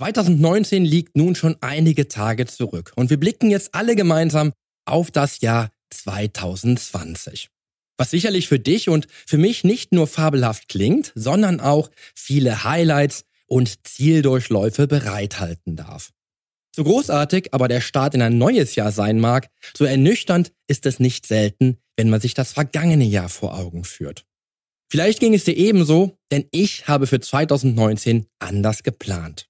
2019 liegt nun schon einige Tage zurück und wir blicken jetzt alle gemeinsam auf das Jahr 2020. Was sicherlich für dich und für mich nicht nur fabelhaft klingt, sondern auch viele Highlights und Zieldurchläufe bereithalten darf. So großartig aber der Start in ein neues Jahr sein mag, so ernüchternd ist es nicht selten, wenn man sich das vergangene Jahr vor Augen führt. Vielleicht ging es dir ebenso, denn ich habe für 2019 anders geplant.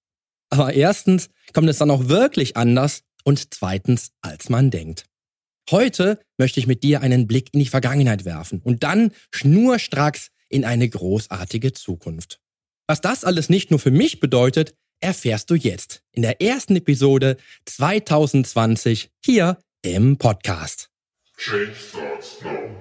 Aber erstens kommt es dann auch wirklich anders und zweitens, als man denkt. Heute möchte ich mit dir einen Blick in die Vergangenheit werfen und dann schnurstracks in eine großartige Zukunft. Was das alles nicht nur für mich bedeutet, erfährst du jetzt in der ersten Episode 2020 hier im Podcast. Change starts now.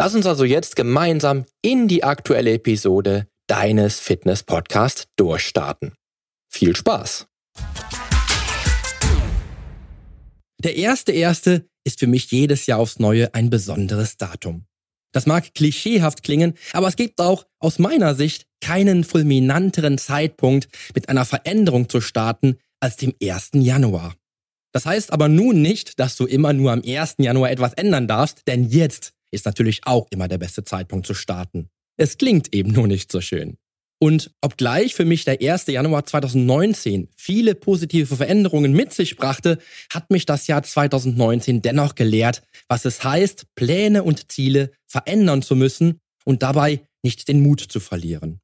Lass uns also jetzt gemeinsam in die aktuelle Episode deines Fitness-Podcasts durchstarten. Viel Spaß! Der erste erste ist für mich jedes Jahr aufs Neue ein besonderes Datum. Das mag klischeehaft klingen, aber es gibt auch aus meiner Sicht keinen fulminanteren Zeitpunkt mit einer Veränderung zu starten als dem 1. Januar. Das heißt aber nun nicht, dass du immer nur am 1. Januar etwas ändern darfst, denn jetzt ist natürlich auch immer der beste Zeitpunkt zu starten. Es klingt eben nur nicht so schön. Und obgleich für mich der 1. Januar 2019 viele positive Veränderungen mit sich brachte, hat mich das Jahr 2019 dennoch gelehrt, was es heißt, Pläne und Ziele verändern zu müssen und dabei nicht den Mut zu verlieren.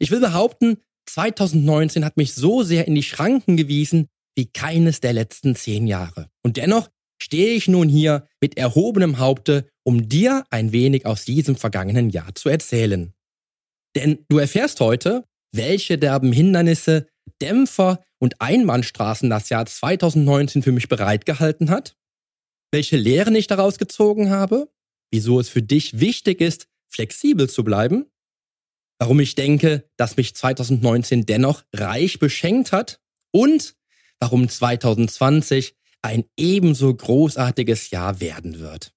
Ich will behaupten, 2019 hat mich so sehr in die Schranken gewiesen wie keines der letzten zehn Jahre. Und dennoch stehe ich nun hier mit erhobenem Haupte, um dir ein wenig aus diesem vergangenen Jahr zu erzählen. Denn du erfährst heute, welche derben Hindernisse, Dämpfer und Einbahnstraßen das Jahr 2019 für mich bereitgehalten hat, welche Lehren ich daraus gezogen habe, wieso es für dich wichtig ist, flexibel zu bleiben, warum ich denke, dass mich 2019 dennoch reich beschenkt hat und warum 2020 ein ebenso großartiges Jahr werden wird.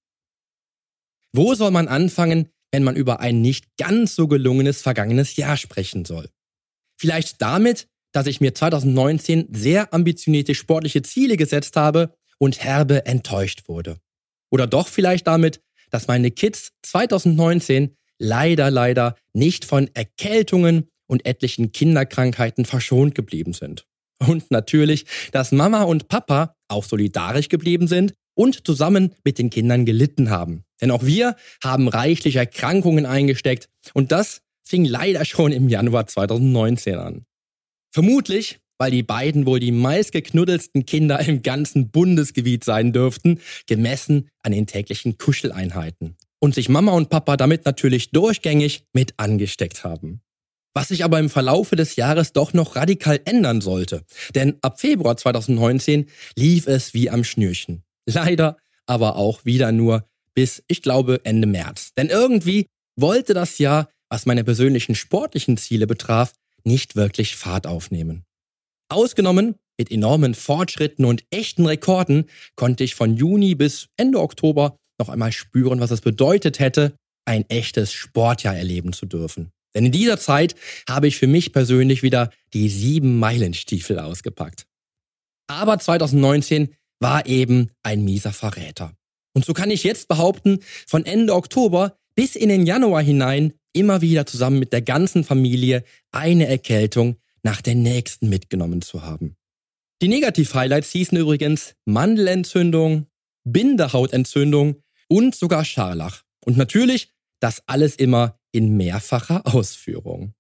Wo soll man anfangen, wenn man über ein nicht ganz so gelungenes vergangenes Jahr sprechen soll? Vielleicht damit, dass ich mir 2019 sehr ambitionierte sportliche Ziele gesetzt habe und herbe enttäuscht wurde. Oder doch vielleicht damit, dass meine Kids 2019 leider, leider nicht von Erkältungen und etlichen Kinderkrankheiten verschont geblieben sind. Und natürlich, dass Mama und Papa auch solidarisch geblieben sind und zusammen mit den Kindern gelitten haben. Denn auch wir haben reichlich Erkrankungen eingesteckt und das fing leider schon im Januar 2019 an. Vermutlich, weil die beiden wohl die meistgeknuddelsten Kinder im ganzen Bundesgebiet sein dürften, gemessen an den täglichen Kuscheleinheiten. Und sich Mama und Papa damit natürlich durchgängig mit angesteckt haben was sich aber im Verlaufe des Jahres doch noch radikal ändern sollte. Denn ab Februar 2019 lief es wie am Schnürchen. Leider aber auch wieder nur bis, ich glaube, Ende März. Denn irgendwie wollte das Jahr, was meine persönlichen sportlichen Ziele betraf, nicht wirklich Fahrt aufnehmen. Ausgenommen mit enormen Fortschritten und echten Rekorden konnte ich von Juni bis Ende Oktober noch einmal spüren, was es bedeutet hätte, ein echtes Sportjahr erleben zu dürfen. Denn in dieser Zeit habe ich für mich persönlich wieder die sieben Meilenstiefel ausgepackt. Aber 2019 war eben ein mieser Verräter. Und so kann ich jetzt behaupten, von Ende Oktober bis in den Januar hinein immer wieder zusammen mit der ganzen Familie eine Erkältung nach der nächsten mitgenommen zu haben. Die Negativ-Highlights hießen übrigens Mandelentzündung, Bindehautentzündung und sogar Scharlach. Und natürlich das alles immer in mehrfacher Ausführung.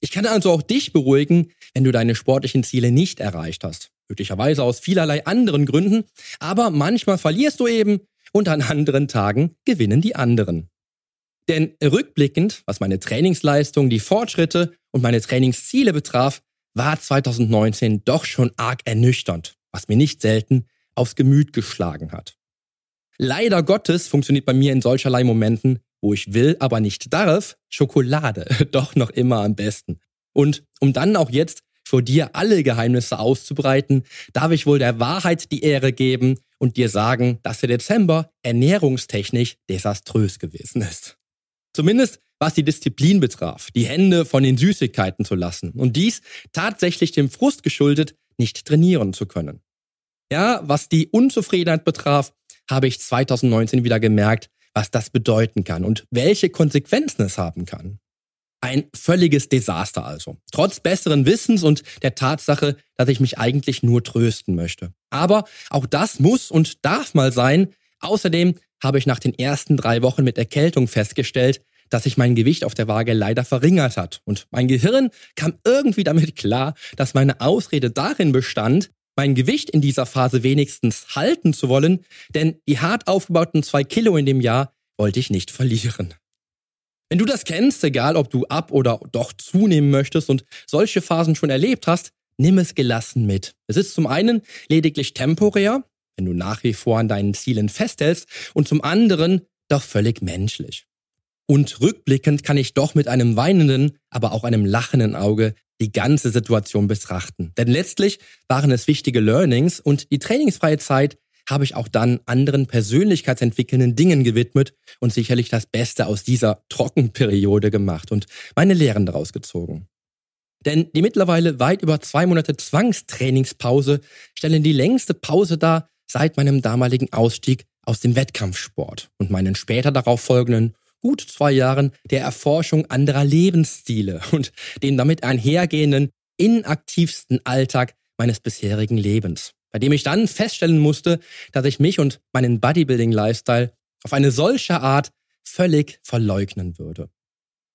Ich kann also auch dich beruhigen, wenn du deine sportlichen Ziele nicht erreicht hast. Möglicherweise aus vielerlei anderen Gründen, aber manchmal verlierst du eben und an anderen Tagen gewinnen die anderen. Denn rückblickend, was meine Trainingsleistung, die Fortschritte und meine Trainingsziele betraf, war 2019 doch schon arg ernüchternd, was mir nicht selten aufs Gemüt geschlagen hat. Leider Gottes funktioniert bei mir in solcherlei Momenten, wo ich will, aber nicht darf, Schokolade doch noch immer am besten. Und um dann auch jetzt vor dir alle Geheimnisse auszubreiten, darf ich wohl der Wahrheit die Ehre geben und dir sagen, dass der Dezember ernährungstechnisch desaströs gewesen ist. Zumindest was die Disziplin betraf, die Hände von den Süßigkeiten zu lassen und dies tatsächlich dem Frust geschuldet, nicht trainieren zu können. Ja, was die Unzufriedenheit betraf, habe ich 2019 wieder gemerkt, was das bedeuten kann und welche Konsequenzen es haben kann. Ein völliges Desaster also. Trotz besseren Wissens und der Tatsache, dass ich mich eigentlich nur trösten möchte. Aber auch das muss und darf mal sein. Außerdem habe ich nach den ersten drei Wochen mit Erkältung festgestellt, dass sich mein Gewicht auf der Waage leider verringert hat. Und mein Gehirn kam irgendwie damit klar, dass meine Ausrede darin bestand, mein Gewicht in dieser Phase wenigstens halten zu wollen, denn die hart aufgebauten zwei Kilo in dem Jahr wollte ich nicht verlieren. Wenn du das kennst, egal ob du ab oder doch zunehmen möchtest und solche Phasen schon erlebt hast, nimm es gelassen mit. Es ist zum einen lediglich temporär, wenn du nach wie vor an deinen Zielen festhältst, und zum anderen doch völlig menschlich. Und rückblickend kann ich doch mit einem weinenden, aber auch einem lachenden Auge die ganze Situation betrachten. Denn letztlich waren es wichtige Learnings und die trainingsfreie Zeit habe ich auch dann anderen persönlichkeitsentwickelnden Dingen gewidmet und sicherlich das Beste aus dieser Trockenperiode gemacht und meine Lehren daraus gezogen. Denn die mittlerweile weit über zwei Monate Zwangstrainingspause stellen die längste Pause dar seit meinem damaligen Ausstieg aus dem Wettkampfsport und meinen später darauf folgenden gut zwei Jahren der Erforschung anderer Lebensstile und dem damit einhergehenden inaktivsten Alltag meines bisherigen Lebens, bei dem ich dann feststellen musste, dass ich mich und meinen Bodybuilding-Lifestyle auf eine solche Art völlig verleugnen würde.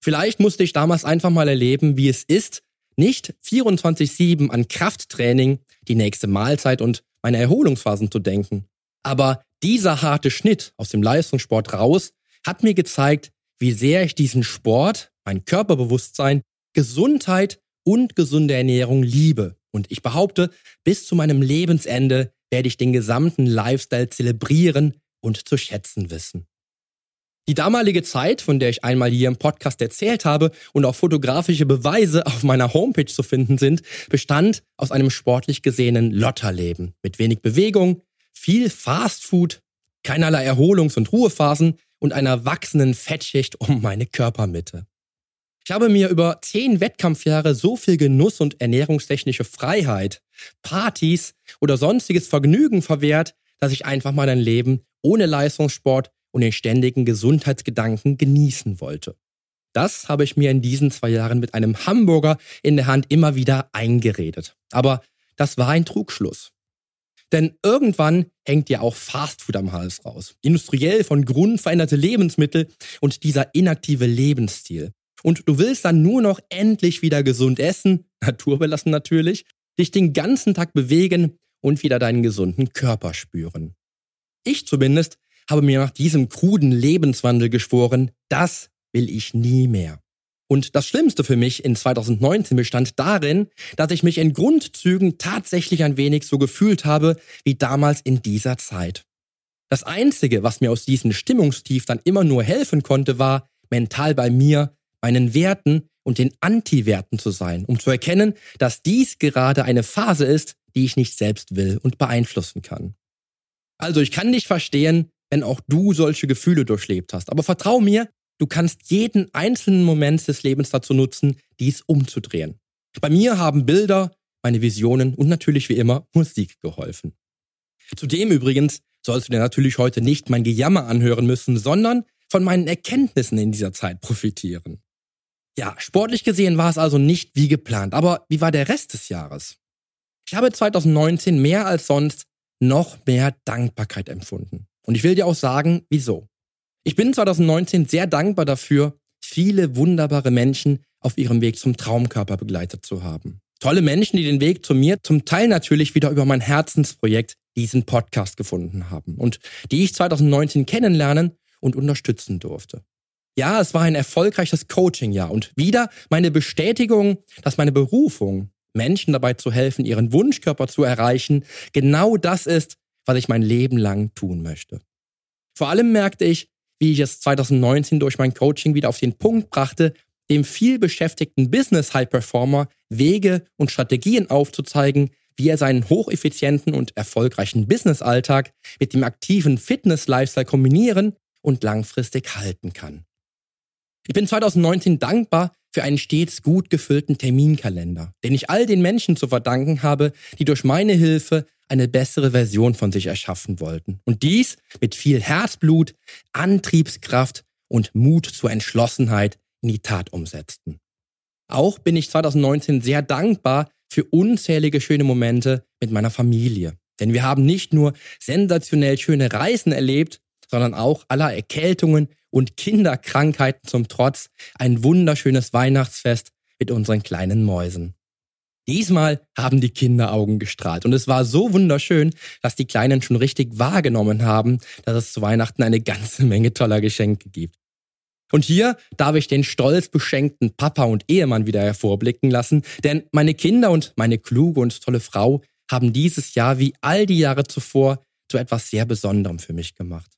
Vielleicht musste ich damals einfach mal erleben, wie es ist, nicht 24-7 an Krafttraining, die nächste Mahlzeit und meine Erholungsphasen zu denken. Aber dieser harte Schnitt aus dem Leistungssport raus hat mir gezeigt, wie sehr ich diesen Sport, mein Körperbewusstsein, Gesundheit und gesunde Ernährung liebe. Und ich behaupte, bis zu meinem Lebensende werde ich den gesamten Lifestyle zelebrieren und zu schätzen wissen. Die damalige Zeit, von der ich einmal hier im Podcast erzählt habe und auch fotografische Beweise auf meiner Homepage zu finden sind, bestand aus einem sportlich gesehenen Lotterleben mit wenig Bewegung, viel Fastfood, keinerlei Erholungs- und Ruhephasen und einer wachsenden Fettschicht um meine Körpermitte. Ich habe mir über zehn Wettkampfjahre so viel Genuss und ernährungstechnische Freiheit, Partys oder sonstiges Vergnügen verwehrt, dass ich einfach mal ein Leben ohne Leistungssport und den ständigen Gesundheitsgedanken genießen wollte. Das habe ich mir in diesen zwei Jahren mit einem Hamburger in der Hand immer wieder eingeredet. Aber das war ein Trugschluss. Denn irgendwann hängt ja auch Fastfood am Hals raus. Industriell von Grund veränderte Lebensmittel und dieser inaktive Lebensstil. Und du willst dann nur noch endlich wieder gesund essen, naturbelassen natürlich, dich den ganzen Tag bewegen und wieder deinen gesunden Körper spüren. Ich zumindest habe mir nach diesem kruden Lebenswandel geschworen, das will ich nie mehr. Und das Schlimmste für mich in 2019 bestand darin, dass ich mich in Grundzügen tatsächlich ein wenig so gefühlt habe wie damals in dieser Zeit. Das Einzige, was mir aus diesem Stimmungstief dann immer nur helfen konnte, war, mental bei mir, meinen Werten und den Anti-Werten zu sein, um zu erkennen, dass dies gerade eine Phase ist, die ich nicht selbst will und beeinflussen kann. Also ich kann dich verstehen, wenn auch du solche Gefühle durchlebt hast, aber vertrau mir, Du kannst jeden einzelnen Moment des Lebens dazu nutzen, dies umzudrehen. Bei mir haben Bilder, meine Visionen und natürlich wie immer Musik geholfen. Zudem übrigens sollst du dir natürlich heute nicht mein Gejammer anhören müssen, sondern von meinen Erkenntnissen in dieser Zeit profitieren. Ja, sportlich gesehen war es also nicht wie geplant, aber wie war der Rest des Jahres? Ich habe 2019 mehr als sonst noch mehr Dankbarkeit empfunden. Und ich will dir auch sagen, wieso. Ich bin 2019 sehr dankbar dafür, viele wunderbare Menschen auf ihrem Weg zum Traumkörper begleitet zu haben. Tolle Menschen, die den Weg zu mir zum Teil natürlich wieder über mein Herzensprojekt, diesen Podcast gefunden haben und die ich 2019 kennenlernen und unterstützen durfte. Ja, es war ein erfolgreiches Coaching-Jahr und wieder meine Bestätigung, dass meine Berufung, Menschen dabei zu helfen, ihren Wunschkörper zu erreichen, genau das ist, was ich mein Leben lang tun möchte. Vor allem merkte ich, wie ich es 2019 durch mein Coaching wieder auf den Punkt brachte, dem viel beschäftigten Business High Performer Wege und Strategien aufzuzeigen, wie er seinen hocheffizienten und erfolgreichen Business-Alltag mit dem aktiven Fitness-Lifestyle kombinieren und langfristig halten kann. Ich bin 2019 dankbar für einen stets gut gefüllten Terminkalender, den ich all den Menschen zu verdanken habe, die durch meine Hilfe eine bessere Version von sich erschaffen wollten. Und dies mit viel Herzblut, Antriebskraft und Mut zur Entschlossenheit in die Tat umsetzten. Auch bin ich 2019 sehr dankbar für unzählige schöne Momente mit meiner Familie. Denn wir haben nicht nur sensationell schöne Reisen erlebt, sondern auch aller Erkältungen und Kinderkrankheiten zum Trotz ein wunderschönes Weihnachtsfest mit unseren kleinen Mäusen. Diesmal haben die Kinderaugen gestrahlt und es war so wunderschön, dass die Kleinen schon richtig wahrgenommen haben, dass es zu Weihnachten eine ganze Menge toller Geschenke gibt. Und hier darf ich den stolz beschenkten Papa und Ehemann wieder hervorblicken lassen, denn meine Kinder und meine kluge und tolle Frau haben dieses Jahr wie all die Jahre zuvor zu etwas sehr Besonderem für mich gemacht.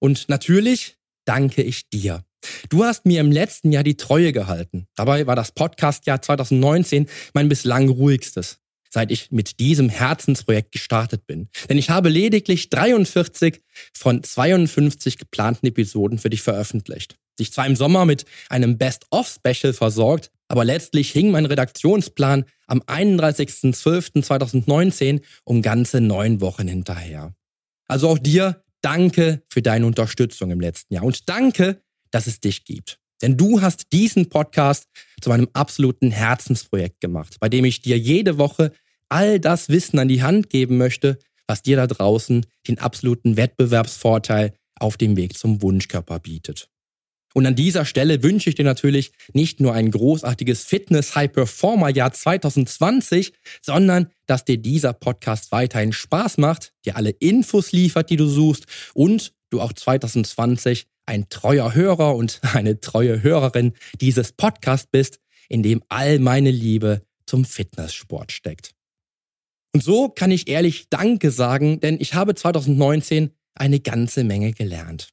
Und natürlich danke ich dir. Du hast mir im letzten Jahr die Treue gehalten. Dabei war das Podcast-Jahr 2019 mein bislang ruhigstes, seit ich mit diesem Herzensprojekt gestartet bin. Denn ich habe lediglich 43 von 52 geplanten Episoden für dich veröffentlicht. Sich zwar im Sommer mit einem Best-of-Special versorgt, aber letztlich hing mein Redaktionsplan am 31.12.2019 um ganze neun Wochen hinterher. Also auch dir danke für deine Unterstützung im letzten Jahr und danke, dass es dich gibt. Denn du hast diesen Podcast zu meinem absoluten Herzensprojekt gemacht, bei dem ich dir jede Woche all das Wissen an die Hand geben möchte, was dir da draußen den absoluten Wettbewerbsvorteil auf dem Weg zum Wunschkörper bietet. Und an dieser Stelle wünsche ich dir natürlich nicht nur ein großartiges Fitness-High-Performer-Jahr 2020, sondern dass dir dieser Podcast weiterhin Spaß macht, dir alle Infos liefert, die du suchst und du auch 2020 ein treuer Hörer und eine treue Hörerin dieses Podcasts bist, in dem all meine Liebe zum Fitnesssport steckt. Und so kann ich ehrlich Danke sagen, denn ich habe 2019 eine ganze Menge gelernt.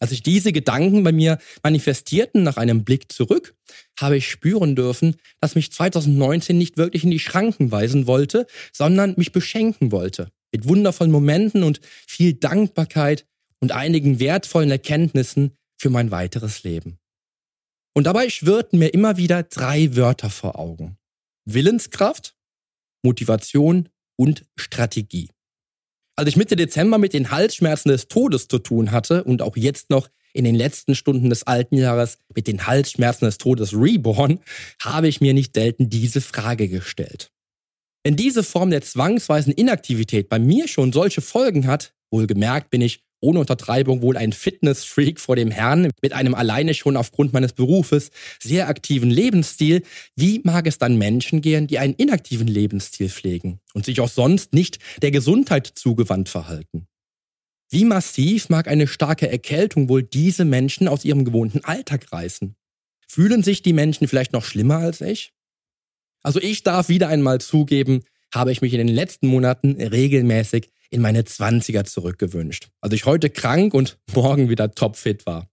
Als sich diese Gedanken bei mir manifestierten nach einem Blick zurück, habe ich spüren dürfen, dass mich 2019 nicht wirklich in die Schranken weisen wollte, sondern mich beschenken wollte. Mit wundervollen Momenten und viel Dankbarkeit und einigen wertvollen Erkenntnissen für mein weiteres Leben. Und dabei schwirrten mir immer wieder drei Wörter vor Augen. Willenskraft, Motivation und Strategie. Als ich Mitte Dezember mit den Halsschmerzen des Todes zu tun hatte und auch jetzt noch in den letzten Stunden des alten Jahres mit den Halsschmerzen des Todes reborn, habe ich mir nicht selten diese Frage gestellt. Wenn diese Form der zwangsweisen Inaktivität bei mir schon solche Folgen hat, wohlgemerkt bin ich ohne Untertreibung wohl ein Fitnessfreak vor dem Herrn mit einem alleine schon aufgrund meines Berufes sehr aktiven Lebensstil. Wie mag es dann Menschen gehen, die einen inaktiven Lebensstil pflegen und sich auch sonst nicht der Gesundheit zugewandt verhalten? Wie massiv mag eine starke Erkältung wohl diese Menschen aus ihrem gewohnten Alltag reißen? Fühlen sich die Menschen vielleicht noch schlimmer als ich? Also ich darf wieder einmal zugeben, habe ich mich in den letzten Monaten regelmäßig in meine 20er zurückgewünscht. Als ich heute krank und morgen wieder topfit war.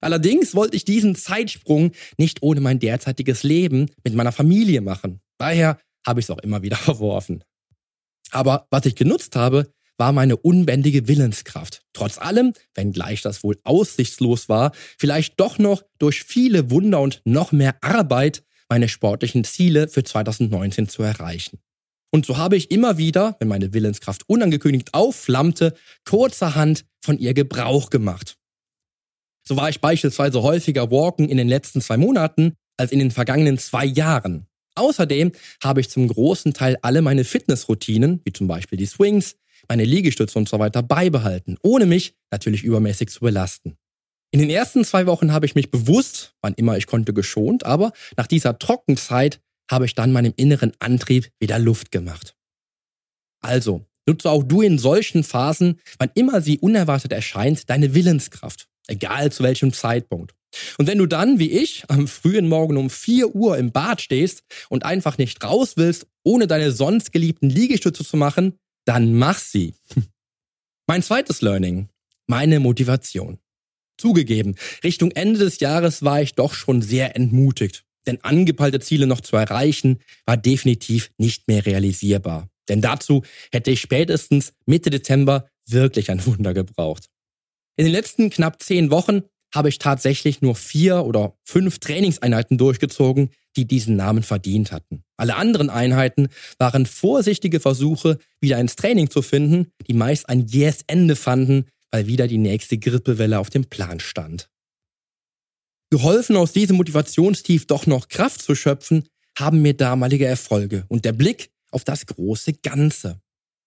Allerdings wollte ich diesen Zeitsprung nicht ohne mein derzeitiges Leben mit meiner Familie machen. Daher habe ich es auch immer wieder verworfen. Aber was ich genutzt habe, war meine unbändige Willenskraft. Trotz allem, wenngleich das wohl aussichtslos war, vielleicht doch noch durch viele Wunder und noch mehr Arbeit meine sportlichen Ziele für 2019 zu erreichen. Und so habe ich immer wieder, wenn meine Willenskraft unangekündigt aufflammte, kurzerhand von ihr Gebrauch gemacht. So war ich beispielsweise häufiger walken in den letzten zwei Monaten als in den vergangenen zwei Jahren. Außerdem habe ich zum großen Teil alle meine Fitnessroutinen, wie zum Beispiel die Swings, meine Liegestütze und so weiter beibehalten, ohne mich natürlich übermäßig zu belasten. In den ersten zwei Wochen habe ich mich bewusst, wann immer ich konnte, geschont, aber nach dieser Trockenzeit habe ich dann meinem inneren Antrieb wieder Luft gemacht. Also, nutze auch du in solchen Phasen, wann immer sie unerwartet erscheint, deine Willenskraft, egal zu welchem Zeitpunkt. Und wenn du dann, wie ich, am frühen Morgen um 4 Uhr im Bad stehst und einfach nicht raus willst, ohne deine sonst geliebten Liegestütze zu machen, dann mach sie. Mein zweites Learning, meine Motivation. Zugegeben, Richtung Ende des Jahres war ich doch schon sehr entmutigt, denn angepeilte Ziele noch zu erreichen, war definitiv nicht mehr realisierbar. Denn dazu hätte ich spätestens Mitte Dezember wirklich ein Wunder gebraucht. In den letzten knapp zehn Wochen habe ich tatsächlich nur vier oder fünf Trainingseinheiten durchgezogen, die diesen Namen verdient hatten. Alle anderen Einheiten waren vorsichtige Versuche, wieder ins Training zu finden, die meist ein jähes Ende fanden, weil wieder die nächste Grippewelle auf dem Plan stand. Geholfen aus diesem Motivationstief doch noch Kraft zu schöpfen, haben mir damalige Erfolge und der Blick auf das große Ganze.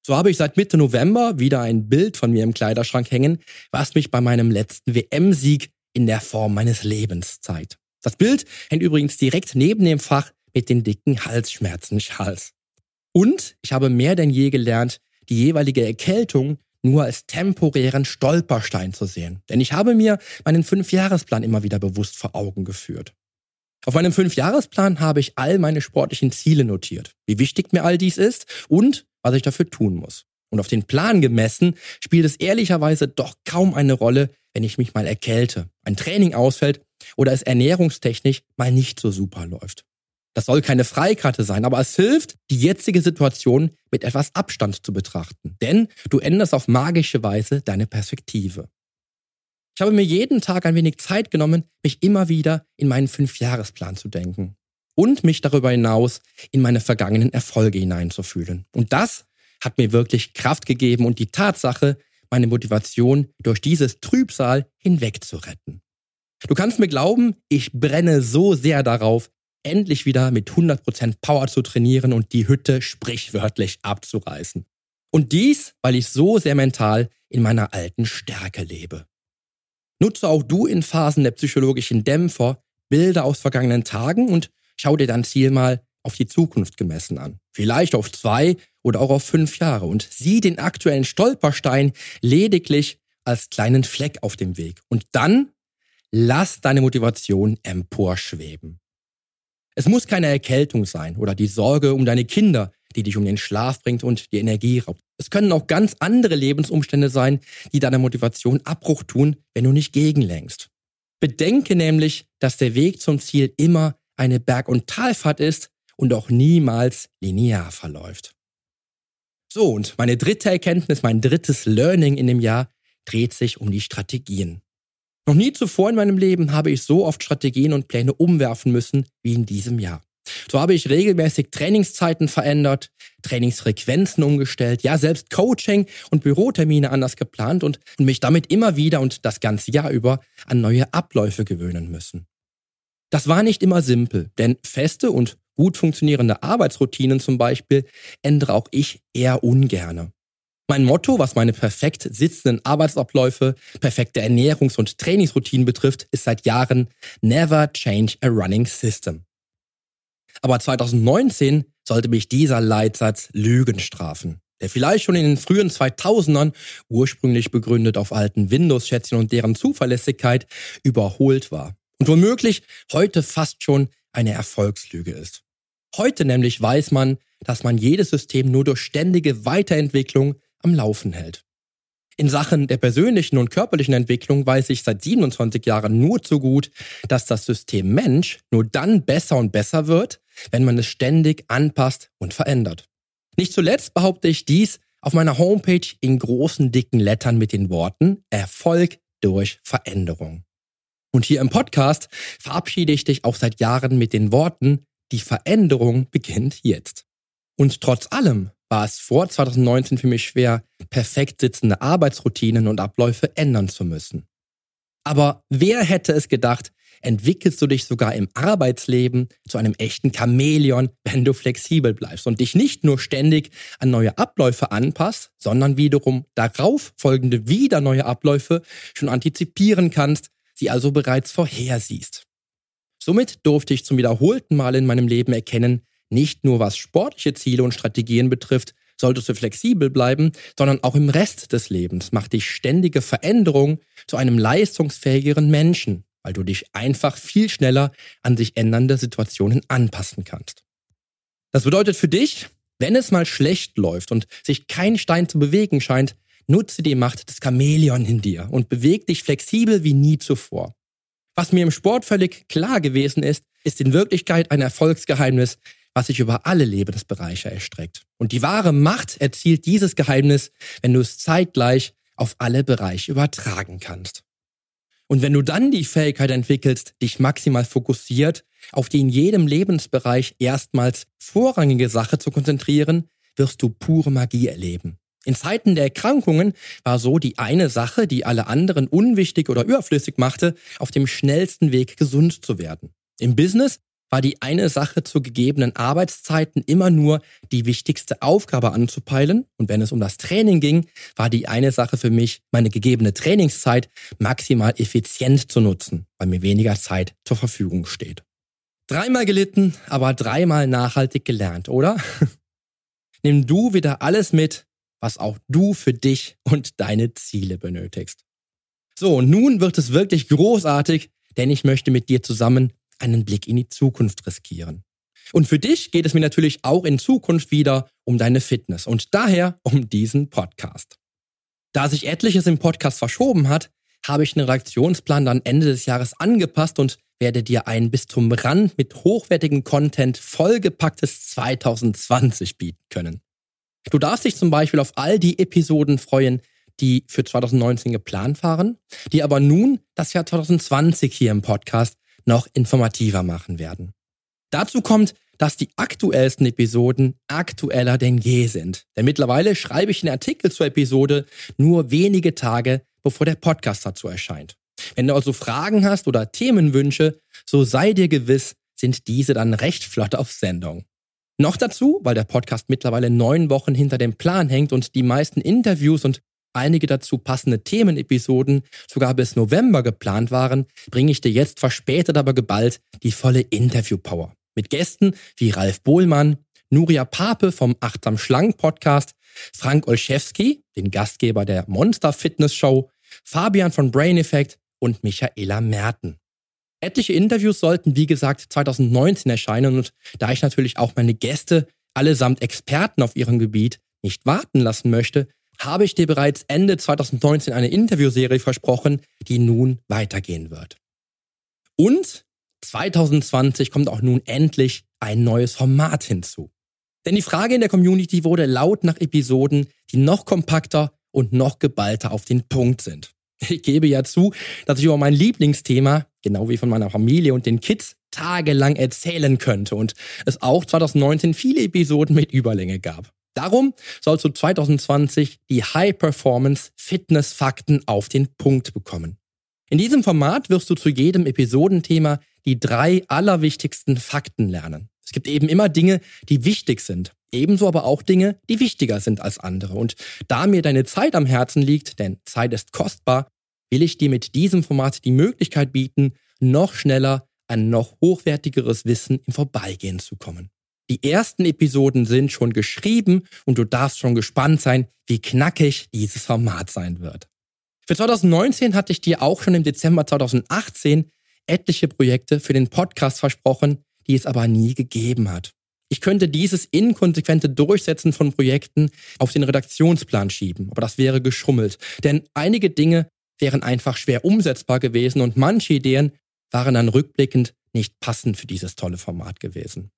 So habe ich seit Mitte November wieder ein Bild von mir im Kleiderschrank hängen, was mich bei meinem letzten WM-Sieg in der Form meines Lebens zeigt. Das Bild hängt übrigens direkt neben dem Fach mit den dicken Halsschmerzen-Schals. Und ich habe mehr denn je gelernt, die jeweilige Erkältung nur als temporären Stolperstein zu sehen. Denn ich habe mir meinen Fünfjahresplan immer wieder bewusst vor Augen geführt. Auf meinem Fünfjahresplan habe ich all meine sportlichen Ziele notiert, wie wichtig mir all dies ist und was ich dafür tun muss. Und auf den Plan gemessen spielt es ehrlicherweise doch kaum eine Rolle, wenn ich mich mal erkälte, ein Training ausfällt oder es ernährungstechnisch mal nicht so super läuft. Das soll keine Freikarte sein, aber es hilft, die jetzige Situation mit etwas Abstand zu betrachten. Denn du änderst auf magische Weise deine Perspektive. Ich habe mir jeden Tag ein wenig Zeit genommen, mich immer wieder in meinen Fünfjahresplan zu denken und mich darüber hinaus in meine vergangenen Erfolge hineinzufühlen. Und das hat mir wirklich Kraft gegeben und die Tatsache, meine Motivation durch dieses Trübsal hinweg zu retten. Du kannst mir glauben, ich brenne so sehr darauf, endlich wieder mit 100% Power zu trainieren und die Hütte sprichwörtlich abzureißen. Und dies, weil ich so sehr mental in meiner alten Stärke lebe. Nutze auch du in Phasen der psychologischen Dämpfer Bilder aus vergangenen Tagen und schau dir dein Ziel mal auf die Zukunft gemessen an. Vielleicht auf zwei oder auch auf fünf Jahre und sieh den aktuellen Stolperstein lediglich als kleinen Fleck auf dem Weg. Und dann lass deine Motivation emporschweben. Es muss keine Erkältung sein oder die Sorge um deine Kinder, die dich um den Schlaf bringt und die Energie raubt. Es können auch ganz andere Lebensumstände sein, die deiner Motivation Abbruch tun, wenn du nicht gegenlenkst. Bedenke nämlich, dass der Weg zum Ziel immer eine Berg- und Talfahrt ist und auch niemals linear verläuft. So, und meine dritte Erkenntnis, mein drittes Learning in dem Jahr dreht sich um die Strategien. Noch nie zuvor in meinem Leben habe ich so oft Strategien und Pläne umwerfen müssen wie in diesem Jahr. So habe ich regelmäßig Trainingszeiten verändert, Trainingsfrequenzen umgestellt, ja selbst Coaching und Bürotermine anders geplant und mich damit immer wieder und das ganze Jahr über an neue Abläufe gewöhnen müssen. Das war nicht immer simpel, denn feste und gut funktionierende Arbeitsroutinen zum Beispiel ändere auch ich eher ungerne. Mein Motto, was meine perfekt sitzenden Arbeitsabläufe, perfekte Ernährungs- und Trainingsroutinen betrifft, ist seit Jahren Never Change a Running System. Aber 2019 sollte mich dieser Leitsatz Lügen strafen, der vielleicht schon in den frühen 2000ern, ursprünglich begründet auf alten Windows-Schätzchen und deren Zuverlässigkeit, überholt war. Und womöglich heute fast schon eine Erfolgslüge ist. Heute nämlich weiß man, dass man jedes System nur durch ständige Weiterentwicklung am Laufen hält. In Sachen der persönlichen und körperlichen Entwicklung weiß ich seit 27 Jahren nur zu gut, dass das System Mensch nur dann besser und besser wird, wenn man es ständig anpasst und verändert. Nicht zuletzt behaupte ich dies auf meiner Homepage in großen dicken Lettern mit den Worten Erfolg durch Veränderung. Und hier im Podcast verabschiede ich dich auch seit Jahren mit den Worten Die Veränderung beginnt jetzt. Und trotz allem war es vor 2019 für mich schwer, perfekt sitzende Arbeitsroutinen und Abläufe ändern zu müssen. Aber wer hätte es gedacht, entwickelst du dich sogar im Arbeitsleben zu einem echten Chamäleon, wenn du flexibel bleibst und dich nicht nur ständig an neue Abläufe anpasst, sondern wiederum darauf folgende wieder neue Abläufe schon antizipieren kannst, sie also bereits vorhersiehst. Somit durfte ich zum wiederholten Mal in meinem Leben erkennen, nicht nur was sportliche Ziele und Strategien betrifft, solltest du flexibel bleiben, sondern auch im Rest des Lebens macht dich ständige Veränderung zu einem leistungsfähigeren Menschen, weil du dich einfach viel schneller an sich ändernde Situationen anpassen kannst. Das bedeutet für dich, wenn es mal schlecht läuft und sich kein Stein zu bewegen scheint, nutze die Macht des Chamäleon in dir und beweg dich flexibel wie nie zuvor. Was mir im Sport völlig klar gewesen ist, ist in Wirklichkeit ein Erfolgsgeheimnis, was sich über alle Lebensbereiche erstreckt. Und die wahre Macht erzielt dieses Geheimnis, wenn du es zeitgleich auf alle Bereiche übertragen kannst. Und wenn du dann die Fähigkeit entwickelst, dich maximal fokussiert auf die in jedem Lebensbereich erstmals vorrangige Sache zu konzentrieren, wirst du pure Magie erleben. In Zeiten der Erkrankungen war so die eine Sache, die alle anderen unwichtig oder überflüssig machte, auf dem schnellsten Weg gesund zu werden. Im Business war die eine Sache zu gegebenen Arbeitszeiten immer nur die wichtigste Aufgabe anzupeilen. Und wenn es um das Training ging, war die eine Sache für mich, meine gegebene Trainingszeit maximal effizient zu nutzen, weil mir weniger Zeit zur Verfügung steht. Dreimal gelitten, aber dreimal nachhaltig gelernt, oder? Nimm du wieder alles mit, was auch du für dich und deine Ziele benötigst. So, nun wird es wirklich großartig, denn ich möchte mit dir zusammen einen Blick in die Zukunft riskieren. Und für dich geht es mir natürlich auch in Zukunft wieder um deine Fitness und daher um diesen Podcast. Da sich etliches im Podcast verschoben hat, habe ich den Redaktionsplan dann Ende des Jahres angepasst und werde dir ein bis zum Rand mit hochwertigem Content vollgepacktes 2020 bieten können. Du darfst dich zum Beispiel auf all die Episoden freuen, die für 2019 geplant waren, die aber nun das Jahr 2020 hier im Podcast noch informativer machen werden. Dazu kommt, dass die aktuellsten Episoden aktueller denn je sind. Denn mittlerweile schreibe ich den Artikel zur Episode nur wenige Tage, bevor der Podcast dazu erscheint. Wenn du also Fragen hast oder Themenwünsche, so sei dir gewiss, sind diese dann recht flott auf Sendung. Noch dazu, weil der Podcast mittlerweile neun Wochen hinter dem Plan hängt und die meisten Interviews und einige dazu passende Themenepisoden sogar bis November geplant waren, bringe ich dir jetzt verspätet aber geballt die volle Interviewpower. Mit Gästen wie Ralf Bohlmann, Nuria Pape vom Achtsam Schlank Podcast, Frank Olszewski, den Gastgeber der Monster Fitness Show, Fabian von Brain Effect und Michaela Merten. Etliche Interviews sollten, wie gesagt, 2019 erscheinen und da ich natürlich auch meine Gäste, allesamt Experten auf ihrem Gebiet, nicht warten lassen möchte, habe ich dir bereits Ende 2019 eine Interviewserie versprochen, die nun weitergehen wird. Und 2020 kommt auch nun endlich ein neues Format hinzu. Denn die Frage in der Community wurde laut nach Episoden, die noch kompakter und noch geballter auf den Punkt sind. Ich gebe ja zu, dass ich über mein Lieblingsthema, genau wie von meiner Familie und den Kids, tagelang erzählen könnte und es auch 2019 viele Episoden mit Überlänge gab. Darum sollst du 2020 die High-Performance-Fitness-Fakten auf den Punkt bekommen. In diesem Format wirst du zu jedem Episodenthema die drei allerwichtigsten Fakten lernen. Es gibt eben immer Dinge, die wichtig sind. Ebenso aber auch Dinge, die wichtiger sind als andere. Und da mir deine Zeit am Herzen liegt, denn Zeit ist kostbar, will ich dir mit diesem Format die Möglichkeit bieten, noch schneller an noch hochwertigeres Wissen im Vorbeigehen zu kommen. Die ersten Episoden sind schon geschrieben und du darfst schon gespannt sein, wie knackig dieses Format sein wird. Für 2019 hatte ich dir auch schon im Dezember 2018 etliche Projekte für den Podcast versprochen, die es aber nie gegeben hat. Ich könnte dieses inkonsequente Durchsetzen von Projekten auf den Redaktionsplan schieben, aber das wäre geschummelt. Denn einige Dinge wären einfach schwer umsetzbar gewesen und manche Ideen waren dann rückblickend nicht passend für dieses tolle Format gewesen.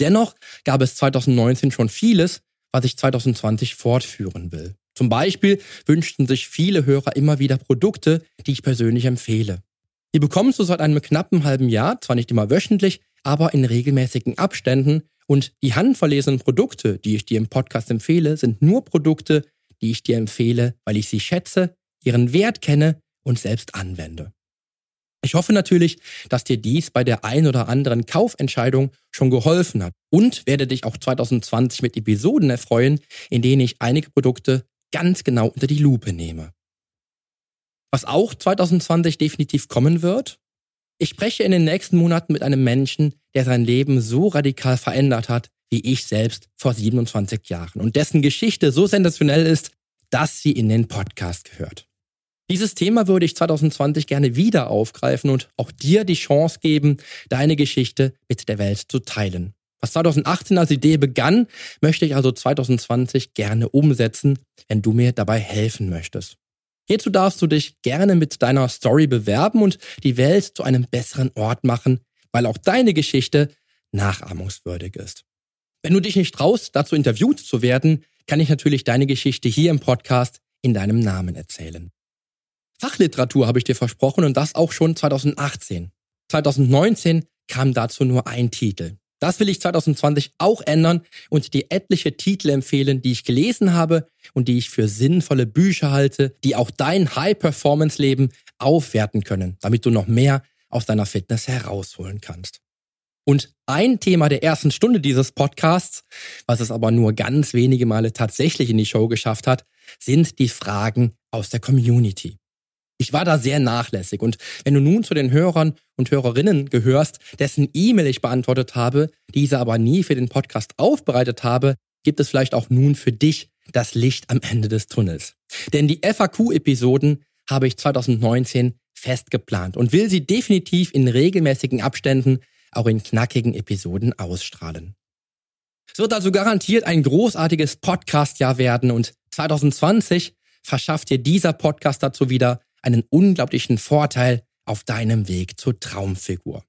Dennoch gab es 2019 schon vieles, was ich 2020 fortführen will. Zum Beispiel wünschten sich viele Hörer immer wieder Produkte, die ich persönlich empfehle. Die bekommst du seit einem knappen halben Jahr, zwar nicht immer wöchentlich, aber in regelmäßigen Abständen. Und die handverlesenen Produkte, die ich dir im Podcast empfehle, sind nur Produkte, die ich dir empfehle, weil ich sie schätze, ihren Wert kenne und selbst anwende. Ich hoffe natürlich, dass dir dies bei der ein oder anderen Kaufentscheidung schon geholfen hat und werde dich auch 2020 mit Episoden erfreuen, in denen ich einige Produkte ganz genau unter die Lupe nehme. Was auch 2020 definitiv kommen wird? Ich spreche in den nächsten Monaten mit einem Menschen, der sein Leben so radikal verändert hat, wie ich selbst vor 27 Jahren und dessen Geschichte so sensationell ist, dass sie in den Podcast gehört. Dieses Thema würde ich 2020 gerne wieder aufgreifen und auch dir die Chance geben, deine Geschichte mit der Welt zu teilen. Was 2018 als Idee begann, möchte ich also 2020 gerne umsetzen, wenn du mir dabei helfen möchtest. Hierzu darfst du dich gerne mit deiner Story bewerben und die Welt zu einem besseren Ort machen, weil auch deine Geschichte nachahmungswürdig ist. Wenn du dich nicht traust, dazu interviewt zu werden, kann ich natürlich deine Geschichte hier im Podcast in deinem Namen erzählen. Fachliteratur habe ich dir versprochen und das auch schon 2018. 2019 kam dazu nur ein Titel. Das will ich 2020 auch ändern und dir etliche Titel empfehlen, die ich gelesen habe und die ich für sinnvolle Bücher halte, die auch dein High-Performance-Leben aufwerten können, damit du noch mehr aus deiner Fitness herausholen kannst. Und ein Thema der ersten Stunde dieses Podcasts, was es aber nur ganz wenige Male tatsächlich in die Show geschafft hat, sind die Fragen aus der Community. Ich war da sehr nachlässig und wenn du nun zu den Hörern und Hörerinnen gehörst, dessen E-Mail ich beantwortet habe, diese aber nie für den Podcast aufbereitet habe, gibt es vielleicht auch nun für dich das Licht am Ende des Tunnels. Denn die FAQ-Episoden habe ich 2019 fest geplant und will sie definitiv in regelmäßigen Abständen auch in knackigen Episoden ausstrahlen. Es wird also garantiert ein großartiges Podcast-Jahr werden und 2020 verschafft dir dieser Podcast dazu wieder einen unglaublichen Vorteil auf deinem Weg zur Traumfigur.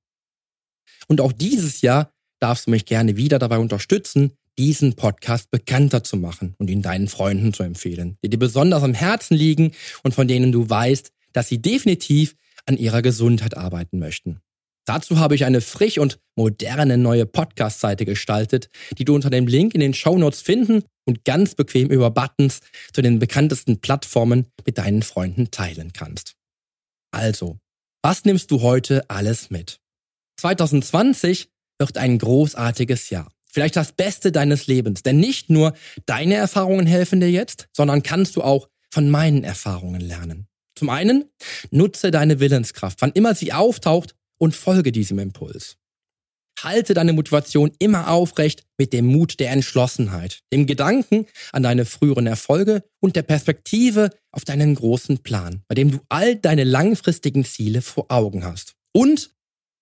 Und auch dieses Jahr darfst du mich gerne wieder dabei unterstützen, diesen Podcast bekannter zu machen und ihn deinen Freunden zu empfehlen, die dir besonders am Herzen liegen und von denen du weißt, dass sie definitiv an ihrer Gesundheit arbeiten möchten. Dazu habe ich eine frisch und moderne neue Podcast-Seite gestaltet, die du unter dem Link in den Show Notes finden und ganz bequem über Buttons zu den bekanntesten Plattformen mit deinen Freunden teilen kannst. Also, was nimmst du heute alles mit? 2020 wird ein großartiges Jahr. Vielleicht das Beste deines Lebens. Denn nicht nur deine Erfahrungen helfen dir jetzt, sondern kannst du auch von meinen Erfahrungen lernen. Zum einen, nutze deine Willenskraft, wann immer sie auftaucht, und folge diesem Impuls. Halte deine Motivation immer aufrecht mit dem Mut der Entschlossenheit, dem Gedanken an deine früheren Erfolge und der Perspektive auf deinen großen Plan, bei dem du all deine langfristigen Ziele vor Augen hast. Und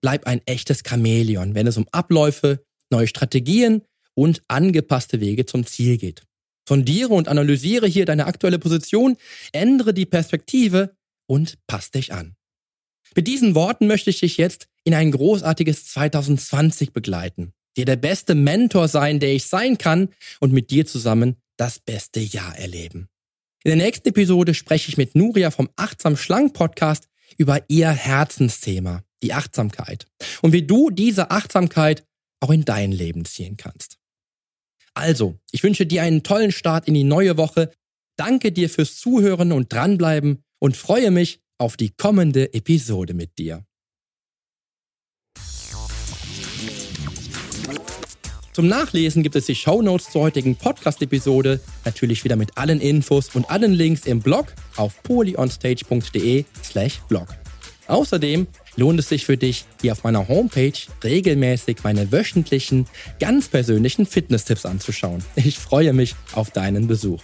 bleib ein echtes Chamäleon, wenn es um Abläufe, neue Strategien und angepasste Wege zum Ziel geht. Sondiere und analysiere hier deine aktuelle Position, ändere die Perspektive und pass dich an. Mit diesen Worten möchte ich dich jetzt in ein großartiges 2020 begleiten, dir der beste Mentor sein, der ich sein kann und mit dir zusammen das beste Jahr erleben. In der nächsten Episode spreche ich mit Nuria vom Achtsam Schlank Podcast über ihr Herzensthema, die Achtsamkeit und wie du diese Achtsamkeit auch in dein Leben ziehen kannst. Also, ich wünsche dir einen tollen Start in die neue Woche. Danke dir fürs Zuhören und dranbleiben und freue mich, auf die kommende Episode mit dir. Zum Nachlesen gibt es die Show Notes zur heutigen Podcast-Episode, natürlich wieder mit allen Infos und allen Links im Blog auf polyonstage.de slash blog. Außerdem lohnt es sich für dich, hier auf meiner Homepage regelmäßig meine wöchentlichen, ganz persönlichen Fitness-Tipps anzuschauen. Ich freue mich auf deinen Besuch.